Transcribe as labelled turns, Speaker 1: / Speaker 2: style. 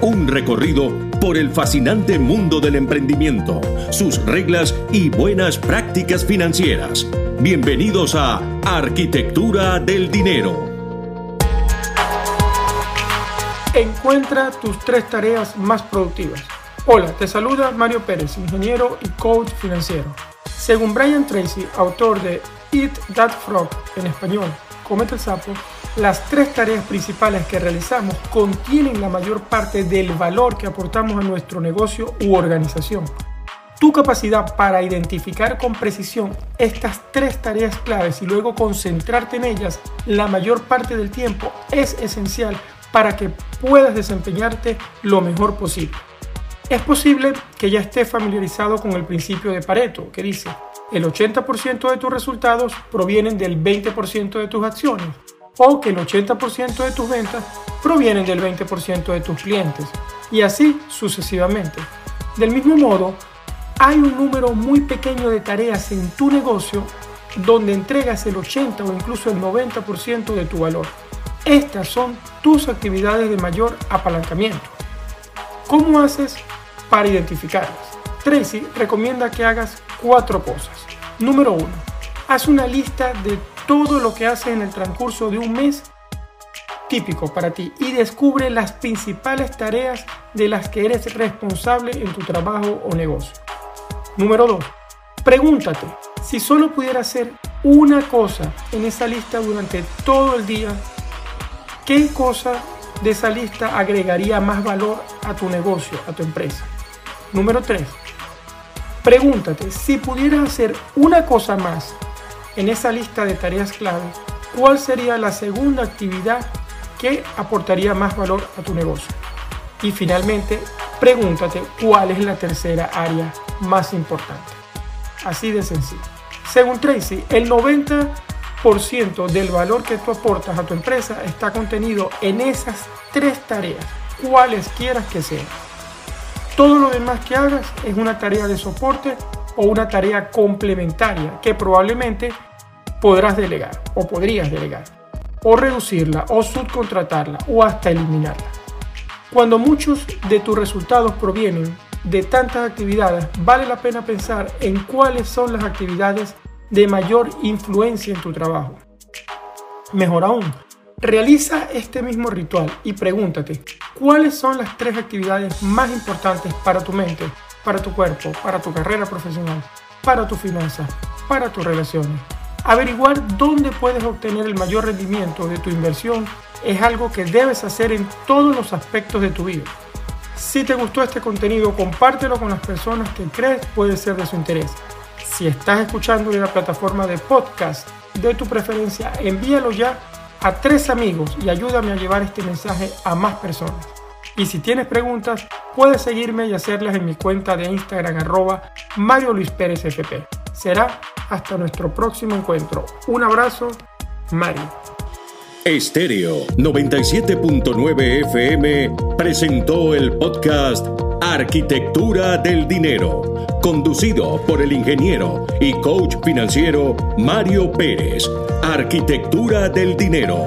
Speaker 1: Un recorrido por el fascinante mundo del emprendimiento, sus reglas y buenas prácticas financieras. Bienvenidos a Arquitectura del Dinero.
Speaker 2: Encuentra tus tres tareas más productivas. Hola, te saluda Mario Pérez, ingeniero y coach financiero. Según Brian Tracy, autor de Eat That Frog en español, Comete el sapo, las tres tareas principales que realizamos contienen la mayor parte del valor que aportamos a nuestro negocio u organización. Tu capacidad para identificar con precisión estas tres tareas claves y luego concentrarte en ellas la mayor parte del tiempo es esencial para que puedas desempeñarte lo mejor posible. Es posible que ya estés familiarizado con el principio de Pareto, que dice, el 80% de tus resultados provienen del 20% de tus acciones o que el 80% de tus ventas provienen del 20% de tus clientes y así sucesivamente. Del mismo modo, hay un número muy pequeño de tareas en tu negocio donde entregas el 80 o incluso el 90% de tu valor. Estas son tus actividades de mayor apalancamiento. ¿Cómo haces para identificarlas? Tracy recomienda que hagas cuatro cosas. Número 1. Haz una lista de todo lo que haces en el transcurso de un mes típico para ti y descubre las principales tareas de las que eres responsable en tu trabajo o negocio. Número 2. Pregúntate, si solo pudiera hacer una cosa en esa lista durante todo el día, ¿qué cosa de esa lista agregaría más valor a tu negocio, a tu empresa? Número 3. Pregúntate, si pudieras hacer una cosa más en esa lista de tareas clave, ¿cuál sería la segunda actividad que aportaría más valor a tu negocio? Y finalmente, pregúntate cuál es la tercera área más importante. Así de sencillo. Según Tracy, el 90% del valor que tú aportas a tu empresa está contenido en esas tres tareas, cuales quieras que sean. Todo lo demás que hagas es una tarea de soporte o una tarea complementaria que probablemente podrás delegar o podrías delegar, o reducirla o subcontratarla o hasta eliminarla. Cuando muchos de tus resultados provienen de tantas actividades, vale la pena pensar en cuáles son las actividades de mayor influencia en tu trabajo. Mejor aún, realiza este mismo ritual y pregúntate cuáles son las tres actividades más importantes para tu mente, para tu cuerpo, para tu carrera profesional, para tu finanzas, para tus relaciones Averiguar dónde puedes obtener el mayor rendimiento de tu inversión es algo que debes hacer en todos los aspectos de tu vida. Si te gustó este contenido, compártelo con las personas que crees puede ser de su interés. Si estás escuchando en la plataforma de podcast de tu preferencia, envíalo ya a tres amigos y ayúdame a llevar este mensaje a más personas. Y si tienes preguntas, puedes seguirme y hacerlas en mi cuenta de Instagram arroba Mario Luis Pérez FP. Será hasta nuestro próximo encuentro. Un abrazo, Mario.
Speaker 1: Estéreo 97.9 FM presentó el podcast Arquitectura del Dinero, conducido por el ingeniero y coach financiero Mario Pérez. Arquitectura del Dinero